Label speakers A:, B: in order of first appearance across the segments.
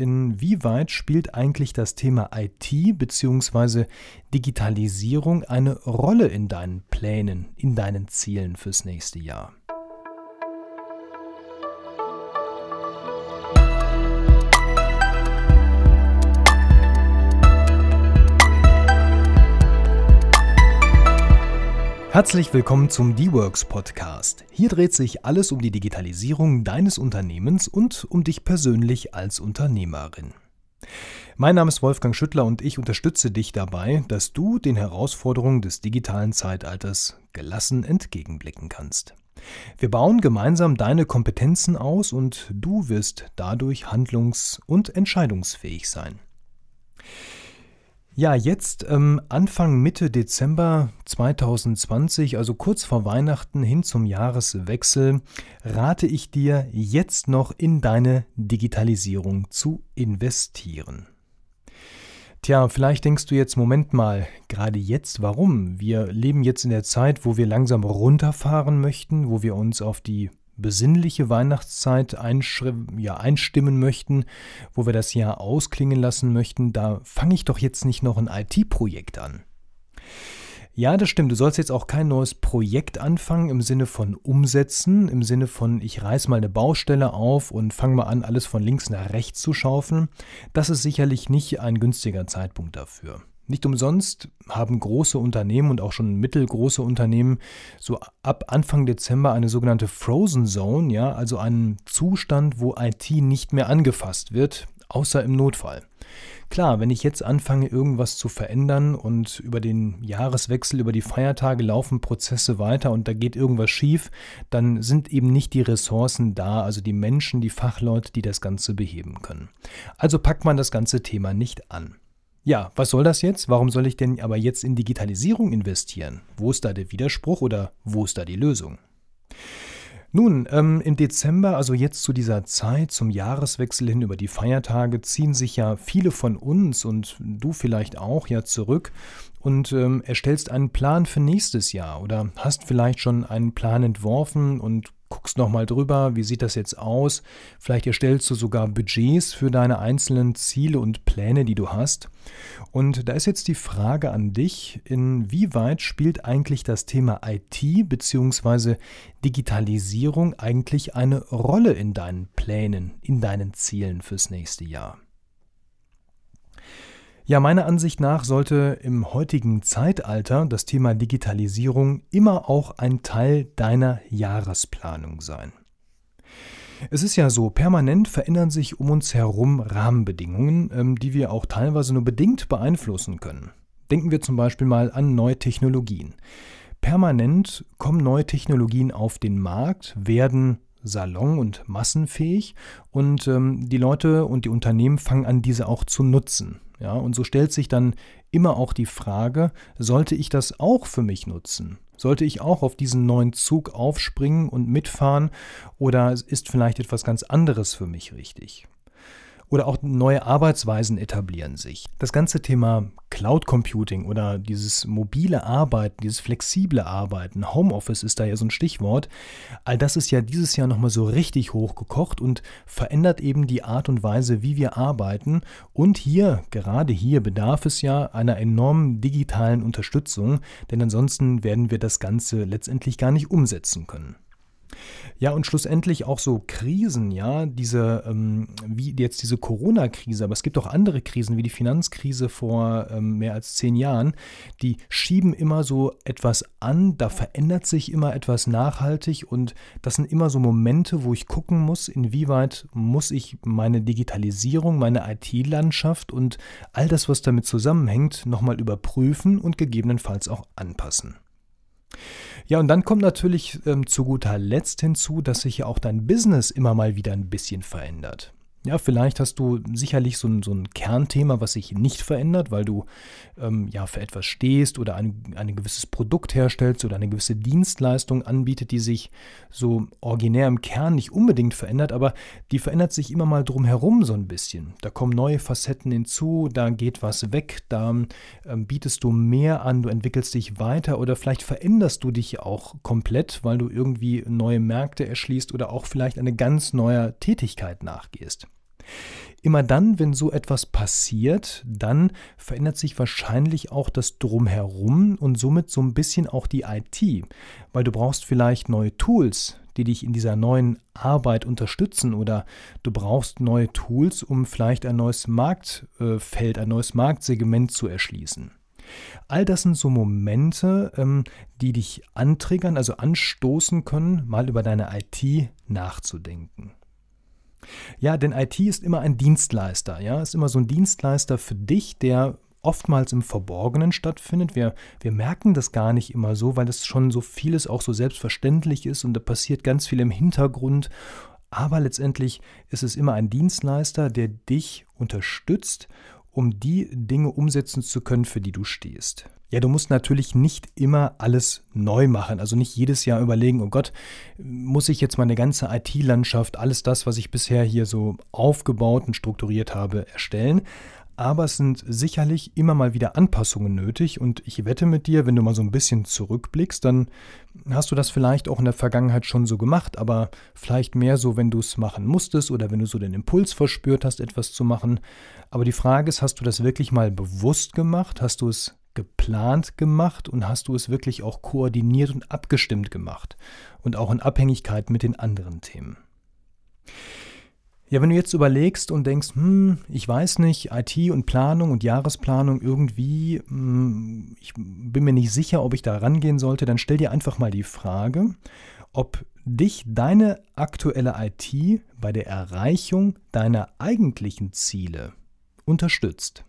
A: inwieweit spielt eigentlich das Thema IT bzw. Digitalisierung eine Rolle in deinen Plänen, in deinen Zielen fürs nächste Jahr? Herzlich willkommen zum D-Works Podcast. Hier dreht sich alles um die Digitalisierung deines Unternehmens und um dich persönlich als Unternehmerin. Mein Name ist Wolfgang Schüttler und ich unterstütze dich dabei, dass du den Herausforderungen des digitalen Zeitalters gelassen entgegenblicken kannst. Wir bauen gemeinsam deine Kompetenzen aus und du wirst dadurch handlungs- und entscheidungsfähig sein. Ja, jetzt ähm, Anfang Mitte Dezember 2020, also kurz vor Weihnachten hin zum Jahreswechsel, rate ich dir jetzt noch in deine Digitalisierung zu investieren. Tja, vielleicht denkst du jetzt, Moment mal, gerade jetzt, warum? Wir leben jetzt in der Zeit, wo wir langsam runterfahren möchten, wo wir uns auf die besinnliche Weihnachtszeit ja, einstimmen möchten, wo wir das Jahr ausklingen lassen möchten, da fange ich doch jetzt nicht noch ein IT-Projekt an. Ja, das stimmt. Du sollst jetzt auch kein neues Projekt anfangen im Sinne von umsetzen, im Sinne von ich reiß mal eine Baustelle auf und fange mal an, alles von links nach rechts zu schaufeln. Das ist sicherlich nicht ein günstiger Zeitpunkt dafür. Nicht umsonst haben große Unternehmen und auch schon mittelgroße Unternehmen so ab Anfang Dezember eine sogenannte Frozen Zone, ja, also einen Zustand, wo IT nicht mehr angefasst wird, außer im Notfall. Klar, wenn ich jetzt anfange, irgendwas zu verändern und über den Jahreswechsel, über die Feiertage laufen Prozesse weiter und da geht irgendwas schief, dann sind eben nicht die Ressourcen da, also die Menschen, die Fachleute, die das Ganze beheben können. Also packt man das ganze Thema nicht an. Ja, was soll das jetzt? Warum soll ich denn aber jetzt in Digitalisierung investieren? Wo ist da der Widerspruch oder wo ist da die Lösung? Nun, ähm, im Dezember, also jetzt zu dieser Zeit, zum Jahreswechsel hin über die Feiertage, ziehen sich ja viele von uns und du vielleicht auch ja zurück und ähm, erstellst einen Plan für nächstes Jahr oder hast vielleicht schon einen Plan entworfen und guckst nochmal drüber, wie sieht das jetzt aus. Vielleicht erstellst du sogar Budgets für deine einzelnen Ziele und Pläne, die du hast. Und da ist jetzt die Frage an dich, inwieweit spielt eigentlich das Thema IT bzw. Digitalisierung eigentlich eine Rolle in deinen Plänen, in deinen Zielen fürs nächste Jahr? Ja, meiner Ansicht nach sollte im heutigen Zeitalter das Thema Digitalisierung immer auch ein Teil deiner Jahresplanung sein. Es ist ja so, permanent verändern sich um uns herum Rahmenbedingungen, ähm, die wir auch teilweise nur bedingt beeinflussen können. Denken wir zum Beispiel mal an neue Technologien. Permanent kommen neue Technologien auf den Markt, werden salon- und massenfähig und ähm, die Leute und die Unternehmen fangen an, diese auch zu nutzen. Ja, und so stellt sich dann immer auch die Frage, sollte ich das auch für mich nutzen? Sollte ich auch auf diesen neuen Zug aufspringen und mitfahren oder ist vielleicht etwas ganz anderes für mich richtig? Oder auch neue Arbeitsweisen etablieren sich. Das ganze Thema Cloud Computing oder dieses mobile Arbeiten, dieses flexible Arbeiten, Homeoffice ist da ja so ein Stichwort. All das ist ja dieses Jahr nochmal so richtig hochgekocht und verändert eben die Art und Weise, wie wir arbeiten. Und hier, gerade hier, bedarf es ja einer enormen digitalen Unterstützung, denn ansonsten werden wir das Ganze letztendlich gar nicht umsetzen können. Ja, und schlussendlich auch so Krisen, ja, diese, ähm, wie jetzt diese Corona-Krise, aber es gibt auch andere Krisen, wie die Finanzkrise vor ähm, mehr als zehn Jahren, die schieben immer so etwas an, da verändert sich immer etwas nachhaltig und das sind immer so Momente, wo ich gucken muss, inwieweit muss ich meine Digitalisierung, meine IT-Landschaft und all das, was damit zusammenhängt, nochmal überprüfen und gegebenenfalls auch anpassen. Ja, und dann kommt natürlich ähm, zu guter Letzt hinzu, dass sich ja auch dein Business immer mal wieder ein bisschen verändert. Ja, vielleicht hast du sicherlich so ein, so ein Kernthema, was sich nicht verändert, weil du ähm, ja für etwas stehst oder ein, ein gewisses Produkt herstellst oder eine gewisse Dienstleistung anbietet, die sich so originär im Kern nicht unbedingt verändert, aber die verändert sich immer mal drumherum so ein bisschen. Da kommen neue Facetten hinzu, da geht was weg, da ähm, bietest du mehr an, du entwickelst dich weiter oder vielleicht veränderst du dich auch komplett, weil du irgendwie neue Märkte erschließt oder auch vielleicht eine ganz neue Tätigkeit nachgehst. Immer dann, wenn so etwas passiert, dann verändert sich wahrscheinlich auch das Drumherum und somit so ein bisschen auch die IT, weil du brauchst vielleicht neue Tools, die dich in dieser neuen Arbeit unterstützen oder du brauchst neue Tools, um vielleicht ein neues Marktfeld, ein neues Marktsegment zu erschließen. All das sind so Momente, ähm, die dich antriggern, also anstoßen können, mal über deine IT nachzudenken. Ja, denn IT ist immer ein Dienstleister, ja, ist immer so ein Dienstleister für dich, der oftmals im Verborgenen stattfindet. Wir, wir merken das gar nicht immer so, weil es schon so vieles auch so selbstverständlich ist und da passiert ganz viel im Hintergrund. Aber letztendlich ist es immer ein Dienstleister, der dich unterstützt, um die Dinge umsetzen zu können, für die du stehst. Ja, du musst natürlich nicht immer alles neu machen, also nicht jedes Jahr überlegen, oh Gott, muss ich jetzt meine ganze IT-Landschaft, alles das, was ich bisher hier so aufgebaut und strukturiert habe, erstellen aber es sind sicherlich immer mal wieder Anpassungen nötig und ich wette mit dir, wenn du mal so ein bisschen zurückblickst, dann hast du das vielleicht auch in der Vergangenheit schon so gemacht, aber vielleicht mehr so, wenn du es machen musstest oder wenn du so den Impuls verspürt hast, etwas zu machen. Aber die Frage ist, hast du das wirklich mal bewusst gemacht? Hast du es geplant gemacht und hast du es wirklich auch koordiniert und abgestimmt gemacht und auch in Abhängigkeit mit den anderen Themen? Ja, wenn du jetzt überlegst und denkst, hm, ich weiß nicht, IT und Planung und Jahresplanung irgendwie, hm, ich bin mir nicht sicher, ob ich da rangehen sollte, dann stell dir einfach mal die Frage, ob dich deine aktuelle IT bei der Erreichung deiner eigentlichen Ziele unterstützt.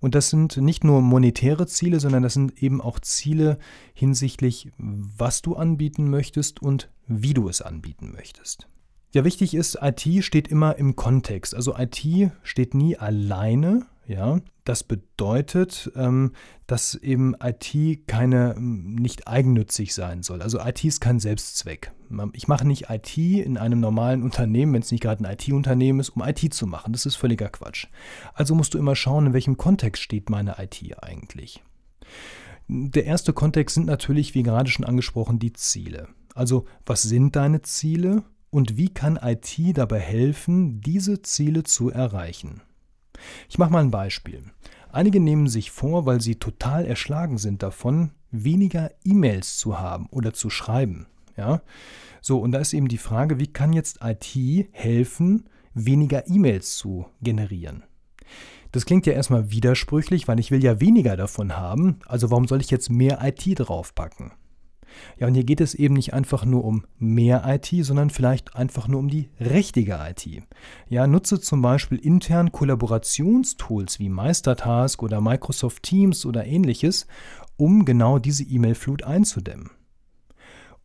A: Und das sind nicht nur monetäre Ziele, sondern das sind eben auch Ziele hinsichtlich, was du anbieten möchtest und wie du es anbieten möchtest. Ja, wichtig ist, IT steht immer im Kontext. Also IT steht nie alleine. Ja, das bedeutet, ähm, dass eben IT keine ähm, nicht eigennützig sein soll. Also IT ist kein Selbstzweck. Ich mache nicht IT in einem normalen Unternehmen, wenn es nicht gerade ein IT-Unternehmen ist, um IT zu machen. Das ist völliger Quatsch. Also musst du immer schauen, in welchem Kontext steht meine IT eigentlich. Der erste Kontext sind natürlich, wie gerade schon angesprochen, die Ziele. Also was sind deine Ziele? und wie kann IT dabei helfen, diese Ziele zu erreichen. Ich mache mal ein Beispiel. Einige nehmen sich vor, weil sie total erschlagen sind davon, weniger E-Mails zu haben oder zu schreiben. Ja? So, und da ist eben die Frage, wie kann jetzt IT helfen, weniger E-Mails zu generieren? Das klingt ja erstmal widersprüchlich, weil ich will ja weniger davon haben, also warum soll ich jetzt mehr IT draufpacken? Ja, und hier geht es eben nicht einfach nur um mehr IT, sondern vielleicht einfach nur um die richtige IT. Ja, nutze zum Beispiel intern Kollaborationstools wie Meistertask oder Microsoft Teams oder ähnliches, um genau diese E-Mail-Flut einzudämmen.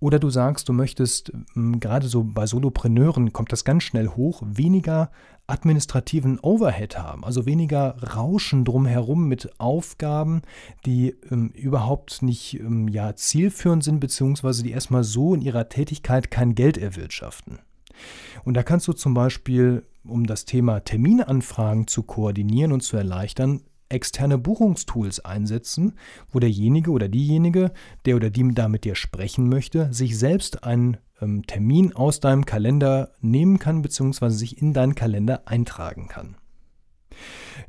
A: Oder du sagst, du möchtest, hm, gerade so bei Solopreneuren kommt das ganz schnell hoch, weniger administrativen Overhead haben, also weniger Rauschen drumherum mit Aufgaben, die ähm, überhaupt nicht ähm, ja, zielführend sind, beziehungsweise die erstmal so in ihrer Tätigkeit kein Geld erwirtschaften. Und da kannst du zum Beispiel, um das Thema Terminanfragen zu koordinieren und zu erleichtern, externe Buchungstools einsetzen, wo derjenige oder diejenige, der oder die da mit dir sprechen möchte, sich selbst einen ähm, Termin aus deinem Kalender nehmen kann, beziehungsweise sich in deinen Kalender eintragen kann.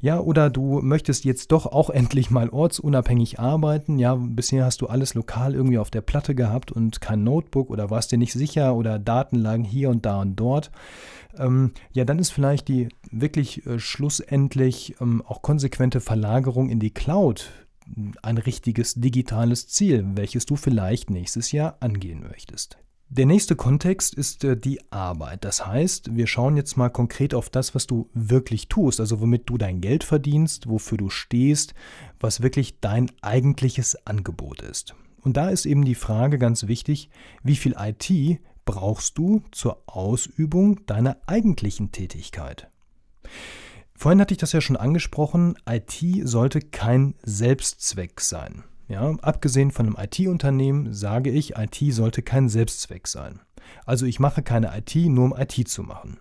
A: Ja, oder du möchtest jetzt doch auch endlich mal ortsunabhängig arbeiten. Ja, bisher hast du alles lokal irgendwie auf der Platte gehabt und kein Notebook oder warst dir nicht sicher oder Daten lagen hier und da und dort. Ähm, ja, dann ist vielleicht die wirklich äh, schlussendlich ähm, auch konsequente Verlagerung in die Cloud ein richtiges digitales Ziel, welches du vielleicht nächstes Jahr angehen möchtest. Der nächste Kontext ist äh, die Arbeit. Das heißt, wir schauen jetzt mal konkret auf das, was du wirklich tust, also womit du dein Geld verdienst, wofür du stehst, was wirklich dein eigentliches Angebot ist. Und da ist eben die Frage ganz wichtig, wie viel IT brauchst du zur Ausübung deiner eigentlichen Tätigkeit? Vorhin hatte ich das ja schon angesprochen, IT sollte kein Selbstzweck sein. Ja, abgesehen von einem IT-Unternehmen sage ich, IT sollte kein Selbstzweck sein. Also ich mache keine IT nur um IT zu machen.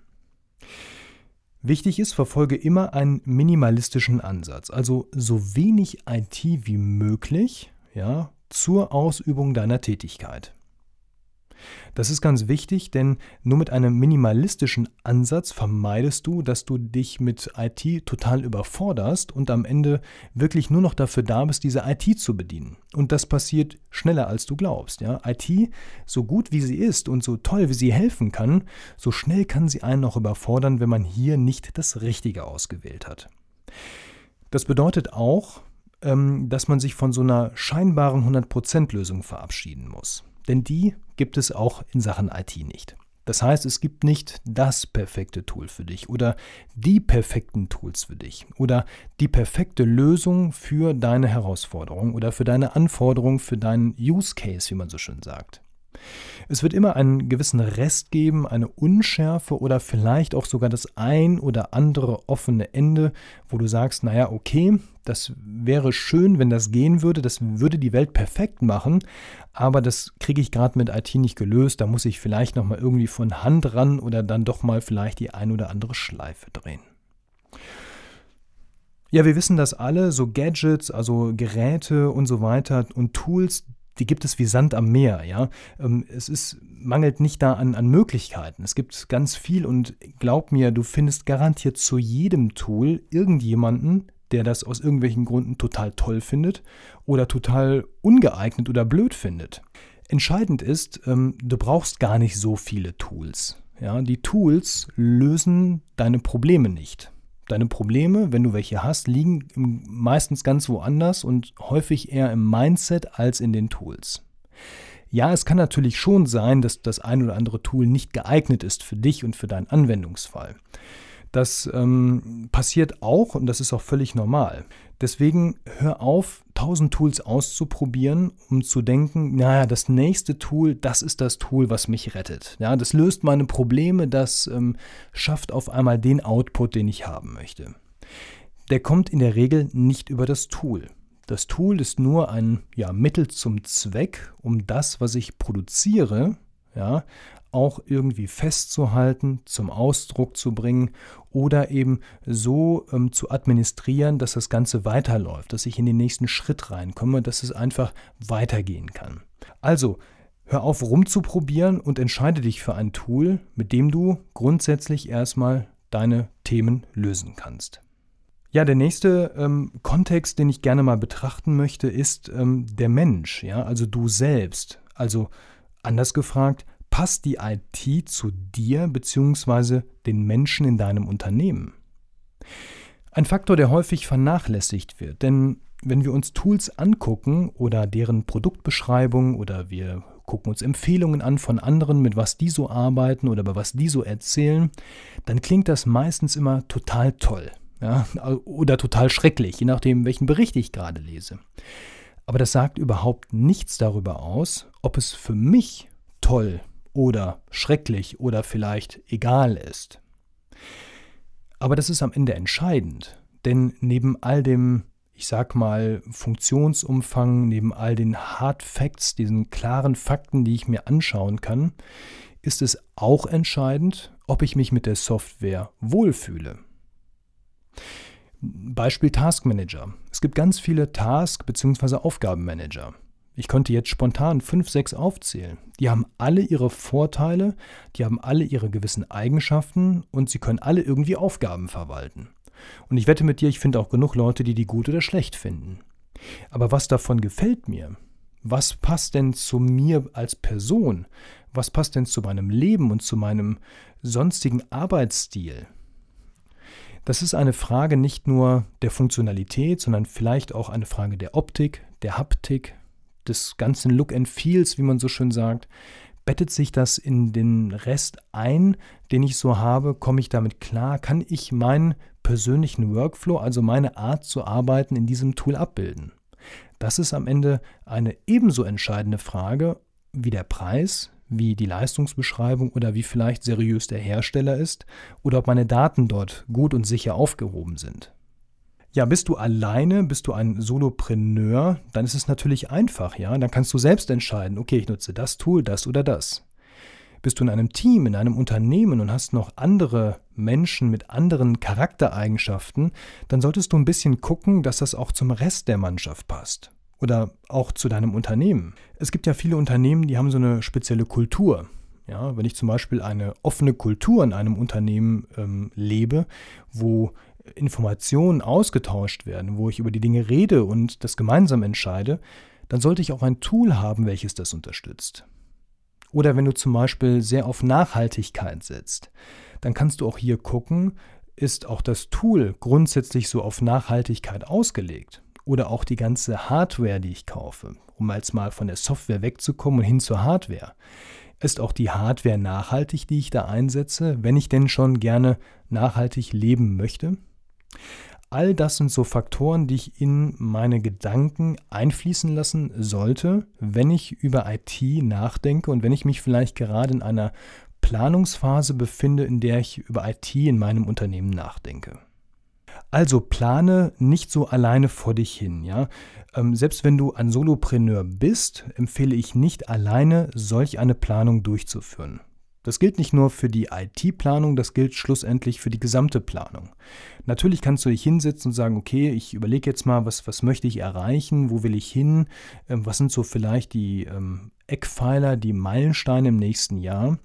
A: Wichtig ist, verfolge immer einen minimalistischen Ansatz, also so wenig IT wie möglich ja, zur Ausübung deiner Tätigkeit. Das ist ganz wichtig, denn nur mit einem minimalistischen Ansatz vermeidest du, dass du dich mit IT total überforderst und am Ende wirklich nur noch dafür da bist, diese IT zu bedienen. Und das passiert schneller, als du glaubst. Ja? IT, so gut wie sie ist und so toll wie sie helfen kann, so schnell kann sie einen auch überfordern, wenn man hier nicht das Richtige ausgewählt hat. Das bedeutet auch, ähm, dass man sich von so einer scheinbaren 100%-Lösung verabschieden muss. Denn die gibt es auch in Sachen IT nicht. Das heißt, es gibt nicht das perfekte Tool für dich oder die perfekten Tools für dich oder die perfekte Lösung für deine Herausforderung oder für deine Anforderung, für deinen Use Case, wie man so schön sagt. Es wird immer einen gewissen Rest geben, eine Unschärfe oder vielleicht auch sogar das ein oder andere offene Ende, wo du sagst, naja, okay, das wäre schön, wenn das gehen würde, das würde die Welt perfekt machen, aber das kriege ich gerade mit IT nicht gelöst, da muss ich vielleicht nochmal irgendwie von Hand ran oder dann doch mal vielleicht die ein oder andere Schleife drehen. Ja, wir wissen das alle, so Gadgets, also Geräte und so weiter und Tools, die gibt es wie Sand am Meer, ja. Ähm, es ist, mangelt nicht da an, an Möglichkeiten. Es gibt ganz viel und glaub mir, du findest garantiert zu jedem Tool irgendjemanden, der das aus irgendwelchen Gründen total toll findet oder total ungeeignet oder blöd findet. Entscheidend ist, ähm, du brauchst gar nicht so viele Tools. Ja, die Tools lösen deine Probleme nicht. Deine Probleme, wenn du welche hast, liegen meistens ganz woanders und häufig eher im Mindset als in den Tools. Ja, es kann natürlich schon sein, dass das ein oder andere Tool nicht geeignet ist für dich und für deinen Anwendungsfall. Das ähm, passiert auch und das ist auch völlig normal. Deswegen hör auf, tausend Tools auszuprobieren, um zu denken, naja, das nächste Tool, das ist das Tool, was mich rettet. Ja, das löst meine Probleme, das ähm, schafft auf einmal den Output, den ich haben möchte. Der kommt in der Regel nicht über das Tool. Das Tool ist nur ein ja, Mittel zum Zweck, um das, was ich produziere, ja, auch irgendwie festzuhalten, zum Ausdruck zu bringen oder eben so ähm, zu administrieren, dass das Ganze weiterläuft, dass ich in den nächsten Schritt reinkomme, dass es einfach weitergehen kann. Also, hör auf rumzuprobieren und entscheide dich für ein Tool, mit dem du grundsätzlich erstmal deine Themen lösen kannst. Ja, der nächste ähm, Kontext, den ich gerne mal betrachten möchte, ist ähm, der Mensch, ja, also du selbst. Also anders gefragt, passt die IT zu dir bzw. den Menschen in deinem Unternehmen? Ein Faktor, der häufig vernachlässigt wird, denn wenn wir uns Tools angucken oder deren Produktbeschreibung oder wir gucken uns Empfehlungen an von anderen, mit was die so arbeiten oder über was die so erzählen, dann klingt das meistens immer total toll ja, oder total schrecklich, je nachdem, welchen Bericht ich gerade lese. Aber das sagt überhaupt nichts darüber aus, ob es für mich toll oder schrecklich oder vielleicht egal ist. Aber das ist am Ende entscheidend, denn neben all dem, ich sag mal, Funktionsumfang, neben all den Hard Facts, diesen klaren Fakten, die ich mir anschauen kann, ist es auch entscheidend, ob ich mich mit der Software wohlfühle. Beispiel Task Manager. Es gibt ganz viele Task- bzw. Aufgabenmanager. Ich konnte jetzt spontan fünf, sechs aufzählen. Die haben alle ihre Vorteile, die haben alle ihre gewissen Eigenschaften und sie können alle irgendwie Aufgaben verwalten. Und ich wette mit dir, ich finde auch genug Leute, die die gut oder schlecht finden. Aber was davon gefällt mir? Was passt denn zu mir als Person? Was passt denn zu meinem Leben und zu meinem sonstigen Arbeitsstil? Das ist eine Frage nicht nur der Funktionalität, sondern vielleicht auch eine Frage der Optik, der Haptik, des ganzen Look and Feels, wie man so schön sagt, bettet sich das in den Rest ein, den ich so habe? Komme ich damit klar? Kann ich meinen persönlichen Workflow, also meine Art zu arbeiten, in diesem Tool abbilden? Das ist am Ende eine ebenso entscheidende Frage wie der Preis, wie die Leistungsbeschreibung oder wie vielleicht seriös der Hersteller ist oder ob meine Daten dort gut und sicher aufgehoben sind. Ja, bist du alleine, bist du ein Solopreneur, dann ist es natürlich einfach, ja. Dann kannst du selbst entscheiden, okay, ich nutze das Tool, das oder das. Bist du in einem Team, in einem Unternehmen und hast noch andere Menschen mit anderen Charaktereigenschaften, dann solltest du ein bisschen gucken, dass das auch zum Rest der Mannschaft passt. Oder auch zu deinem Unternehmen. Es gibt ja viele Unternehmen, die haben so eine spezielle Kultur. Ja, wenn ich zum Beispiel eine offene Kultur in einem Unternehmen ähm, lebe, wo Informationen ausgetauscht werden, wo ich über die Dinge rede und das gemeinsam entscheide, dann sollte ich auch ein Tool haben, welches das unterstützt. Oder wenn du zum Beispiel sehr auf Nachhaltigkeit setzt, dann kannst du auch hier gucken, ist auch das Tool grundsätzlich so auf Nachhaltigkeit ausgelegt? Oder auch die ganze Hardware, die ich kaufe, um jetzt mal von der Software wegzukommen und hin zur Hardware. Ist auch die Hardware nachhaltig, die ich da einsetze, wenn ich denn schon gerne nachhaltig leben möchte? All das sind so Faktoren, die ich in meine Gedanken einfließen lassen sollte, wenn ich über IT nachdenke und wenn ich mich vielleicht gerade in einer Planungsphase befinde, in der ich über IT in meinem Unternehmen nachdenke. Also plane nicht so alleine vor dich hin, ja. Ähm, selbst wenn du ein Solopreneur bist, empfehle ich nicht alleine solch eine Planung durchzuführen. Das gilt nicht nur für die IT-Planung, das gilt schlussendlich für die gesamte Planung. Natürlich kannst du dich hinsetzen und sagen, okay, ich überlege jetzt mal, was, was möchte ich erreichen, wo will ich hin, ähm, was sind so vielleicht die ähm, Eckpfeiler, die Meilensteine im nächsten Jahr.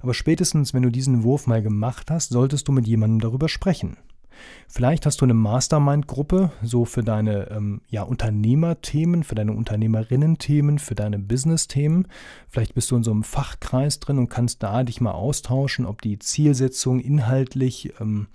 A: Aber spätestens, wenn du diesen Wurf mal gemacht hast, solltest du mit jemandem darüber sprechen. Vielleicht hast du eine Mastermind-Gruppe, so für deine ähm, ja, Unternehmerthemen, für deine Unternehmerinnen-Themen, für deine Business-Themen. Vielleicht bist du in so einem Fachkreis drin und kannst da dich mal austauschen, ob die Zielsetzung inhaltlich ähm,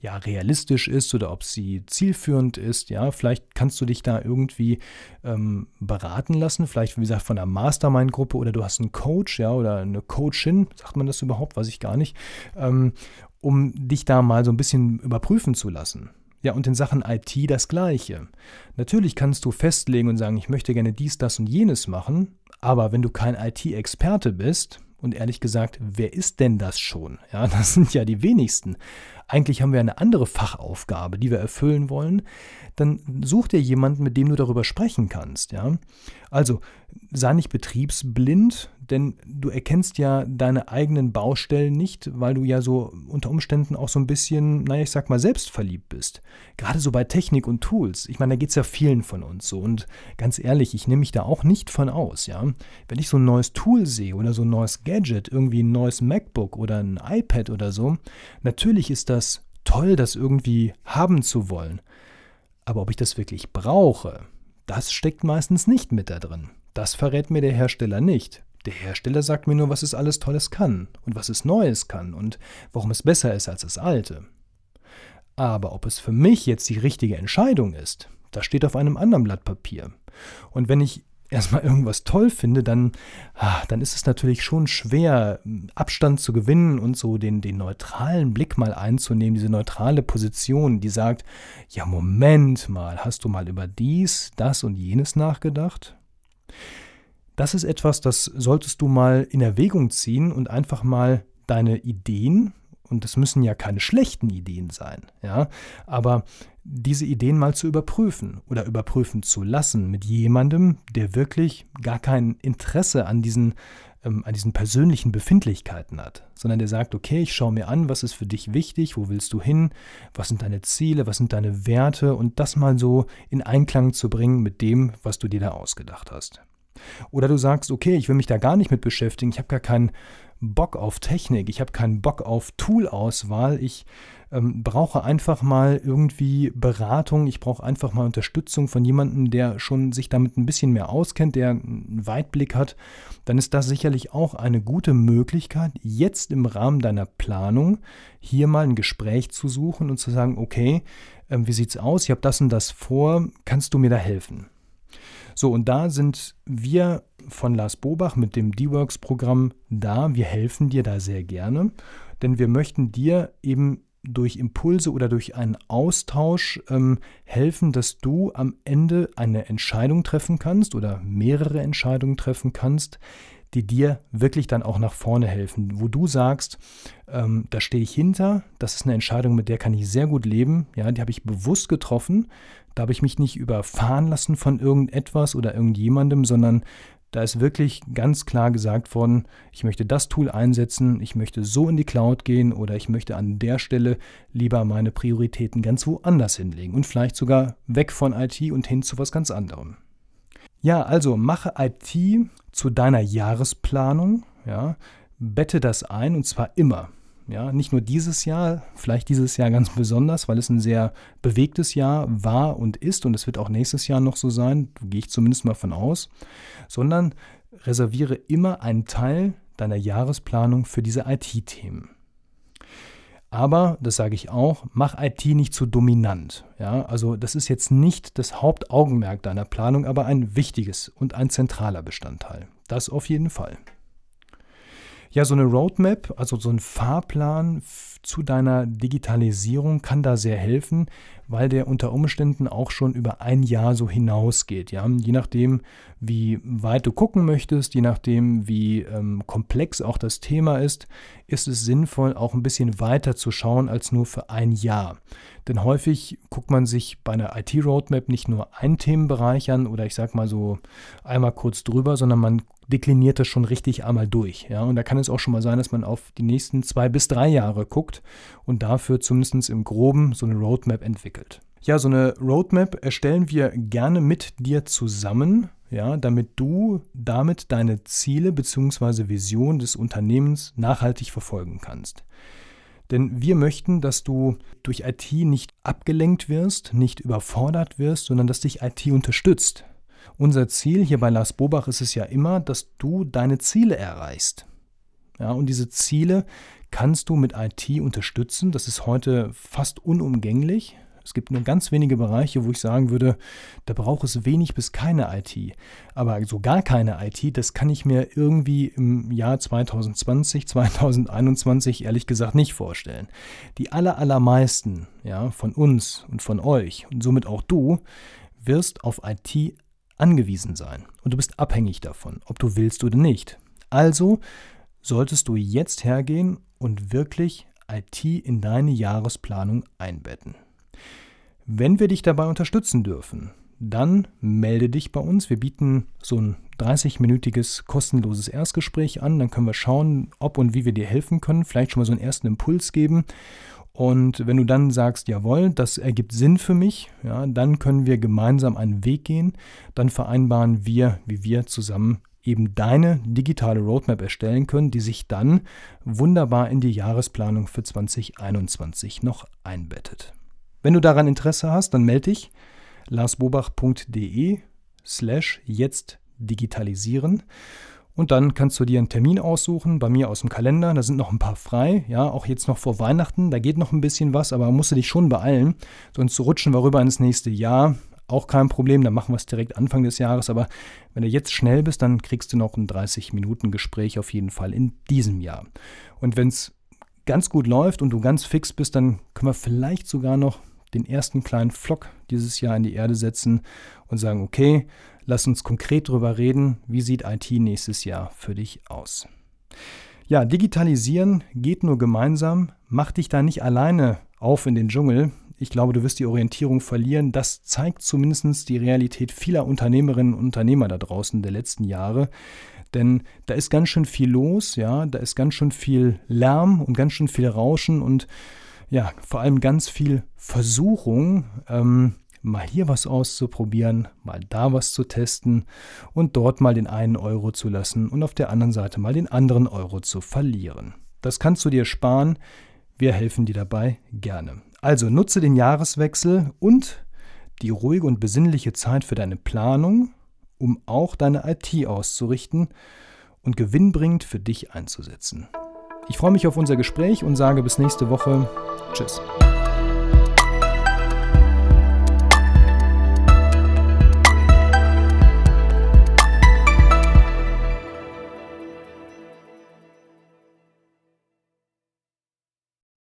A: ja, realistisch ist oder ob sie zielführend ist. Ja, vielleicht kannst du dich da irgendwie ähm, beraten lassen, vielleicht wie gesagt von einer Mastermind-Gruppe oder du hast einen Coach, ja, oder eine Coachin, sagt man das überhaupt, weiß ich gar nicht. Ähm, um dich da mal so ein bisschen überprüfen zu lassen. Ja, und in Sachen IT das Gleiche. Natürlich kannst du festlegen und sagen, ich möchte gerne dies, das und jenes machen, aber wenn du kein IT-Experte bist, und ehrlich gesagt, wer ist denn das schon? Ja, das sind ja die wenigsten. Eigentlich haben wir eine andere Fachaufgabe, die wir erfüllen wollen. Dann such dir jemanden, mit dem du darüber sprechen kannst. Ja? Also sei nicht betriebsblind, denn du erkennst ja deine eigenen Baustellen nicht, weil du ja so unter Umständen auch so ein bisschen, naja, ich sag mal, selbstverliebt bist. Gerade so bei Technik und Tools. Ich meine, da geht es ja vielen von uns so. Und ganz ehrlich, ich nehme mich da auch nicht von aus, ja. Wenn ich so ein neues Tool sehe oder so ein neues Gadget, irgendwie ein neues MacBook oder ein iPad oder so, natürlich ist das toll, das irgendwie haben zu wollen. Aber ob ich das wirklich brauche, das steckt meistens nicht mit da drin. Das verrät mir der Hersteller nicht. Der Hersteller sagt mir nur, was es alles Tolles kann und was es Neues kann und warum es besser ist als das Alte. Aber ob es für mich jetzt die richtige Entscheidung ist, das steht auf einem anderen Blatt Papier. Und wenn ich erstmal irgendwas toll finde, dann, ah, dann ist es natürlich schon schwer, Abstand zu gewinnen und so den, den neutralen Blick mal einzunehmen, diese neutrale Position, die sagt, ja, Moment mal, hast du mal über dies, das und jenes nachgedacht? Das ist etwas, das solltest du mal in Erwägung ziehen und einfach mal deine Ideen, und das müssen ja keine schlechten Ideen sein, ja, aber diese Ideen mal zu überprüfen oder überprüfen zu lassen mit jemandem, der wirklich gar kein Interesse an diesen, ähm, an diesen persönlichen Befindlichkeiten hat, sondern der sagt, okay, ich schaue mir an, was ist für dich wichtig, wo willst du hin, was sind deine Ziele, was sind deine Werte und das mal so in Einklang zu bringen mit dem, was du dir da ausgedacht hast. Oder du sagst, okay, ich will mich da gar nicht mit beschäftigen, ich habe gar keinen Bock auf Technik, ich habe keinen Bock auf Toolauswahl, ich ähm, brauche einfach mal irgendwie Beratung, ich brauche einfach mal Unterstützung von jemandem, der schon sich damit ein bisschen mehr auskennt, der einen Weitblick hat, dann ist das sicherlich auch eine gute Möglichkeit, jetzt im Rahmen deiner Planung hier mal ein Gespräch zu suchen und zu sagen, okay, äh, wie sieht's aus? Ich habe das und das vor, kannst du mir da helfen? So, und da sind wir von Lars Bobach mit dem D-Works-Programm da. Wir helfen dir da sehr gerne, denn wir möchten dir eben durch Impulse oder durch einen Austausch ähm, helfen, dass du am Ende eine Entscheidung treffen kannst oder mehrere Entscheidungen treffen kannst, die dir wirklich dann auch nach vorne helfen, wo du sagst, ähm, da stehe ich hinter, das ist eine Entscheidung, mit der kann ich sehr gut leben, ja, die habe ich bewusst getroffen, da habe ich mich nicht überfahren lassen von irgendetwas oder irgendjemandem, sondern da ist wirklich ganz klar gesagt worden, ich möchte das Tool einsetzen, ich möchte so in die Cloud gehen oder ich möchte an der Stelle lieber meine Prioritäten ganz woanders hinlegen und vielleicht sogar weg von IT und hin zu was ganz anderem. Ja, also mache IT zu deiner Jahresplanung, ja, bette das ein und zwar immer. Ja, nicht nur dieses Jahr, vielleicht dieses Jahr ganz besonders, weil es ein sehr bewegtes Jahr war und ist und es wird auch nächstes Jahr noch so sein, gehe ich zumindest mal von aus, sondern reserviere immer einen Teil deiner Jahresplanung für diese IT-Themen. Aber, das sage ich auch, mach IT nicht zu dominant. Ja, also das ist jetzt nicht das Hauptaugenmerk deiner Planung, aber ein wichtiges und ein zentraler Bestandteil. Das auf jeden Fall. Ja, so eine Roadmap, also so ein Fahrplan zu deiner Digitalisierung kann da sehr helfen, weil der unter Umständen auch schon über ein Jahr so hinausgeht. Ja? Je nachdem, wie weit du gucken möchtest, je nachdem, wie ähm, komplex auch das Thema ist, ist es sinnvoll, auch ein bisschen weiter zu schauen als nur für ein Jahr. Denn häufig guckt man sich bei einer IT-Roadmap nicht nur einen Themenbereich an oder ich sag mal so einmal kurz drüber, sondern man dekliniert das schon richtig einmal durch. Ja? Und da kann es auch schon mal sein, dass man auf die nächsten zwei bis drei Jahre guckt und dafür zumindest im Groben so eine Roadmap entwickelt. Ja, so eine Roadmap erstellen wir gerne mit dir zusammen, ja, damit du damit deine Ziele bzw. Vision des Unternehmens nachhaltig verfolgen kannst. Denn wir möchten, dass du durch IT nicht abgelenkt wirst, nicht überfordert wirst, sondern dass dich IT unterstützt. Unser Ziel hier bei Lars Bobach ist es ja immer, dass du deine Ziele erreichst. Ja, und diese Ziele kannst du mit IT unterstützen. Das ist heute fast unumgänglich. Es gibt nur ganz wenige Bereiche, wo ich sagen würde, da braucht es wenig bis keine IT. Aber so gar keine IT, das kann ich mir irgendwie im Jahr 2020, 2021 ehrlich gesagt nicht vorstellen. Die aller, allermeisten ja, von uns und von euch und somit auch du wirst auf IT angewiesen sein und du bist abhängig davon, ob du willst oder nicht. Also solltest du jetzt hergehen und wirklich IT in deine Jahresplanung einbetten. Wenn wir dich dabei unterstützen dürfen, dann melde dich bei uns. Wir bieten so ein 30-minütiges kostenloses Erstgespräch an. Dann können wir schauen, ob und wie wir dir helfen können. Vielleicht schon mal so einen ersten Impuls geben. Und wenn du dann sagst, jawohl, das ergibt Sinn für mich, ja, dann können wir gemeinsam einen Weg gehen. Dann vereinbaren wir, wie wir zusammen eben deine digitale Roadmap erstellen können, die sich dann wunderbar in die Jahresplanung für 2021 noch einbettet. Wenn du daran Interesse hast, dann melde dich larsbobach.de slash jetzt digitalisieren und dann kannst du dir einen Termin aussuchen, bei mir aus dem Kalender. Da sind noch ein paar frei. Ja, auch jetzt noch vor Weihnachten. Da geht noch ein bisschen was, aber musst du dich schon beeilen. Sonst rutschen wir rüber ins nächste Jahr. Auch kein Problem, dann machen wir es direkt Anfang des Jahres. Aber wenn du jetzt schnell bist, dann kriegst du noch ein 30-Minuten-Gespräch auf jeden Fall in diesem Jahr. Und wenn es ganz gut läuft und du ganz fix bist, dann können wir vielleicht sogar noch den ersten kleinen Flock dieses Jahr in die Erde setzen und sagen, okay, lass uns konkret darüber reden, wie sieht IT nächstes Jahr für dich aus. Ja, digitalisieren geht nur gemeinsam. Mach dich da nicht alleine auf in den Dschungel. Ich glaube, du wirst die Orientierung verlieren. Das zeigt zumindest die Realität vieler Unternehmerinnen und Unternehmer da draußen der letzten Jahre. Denn da ist ganz schön viel los, ja, da ist ganz schön viel Lärm und ganz schön viel Rauschen und ja, vor allem ganz viel Versuchung, ähm, mal hier was auszuprobieren, mal da was zu testen und dort mal den einen Euro zu lassen und auf der anderen Seite mal den anderen Euro zu verlieren. Das kannst du dir sparen. Wir helfen dir dabei gerne. Also nutze den Jahreswechsel und die ruhige und besinnliche Zeit für deine Planung, um auch deine IT auszurichten und gewinnbringend für dich einzusetzen. Ich freue mich auf unser Gespräch und sage bis nächste Woche. Tschüss.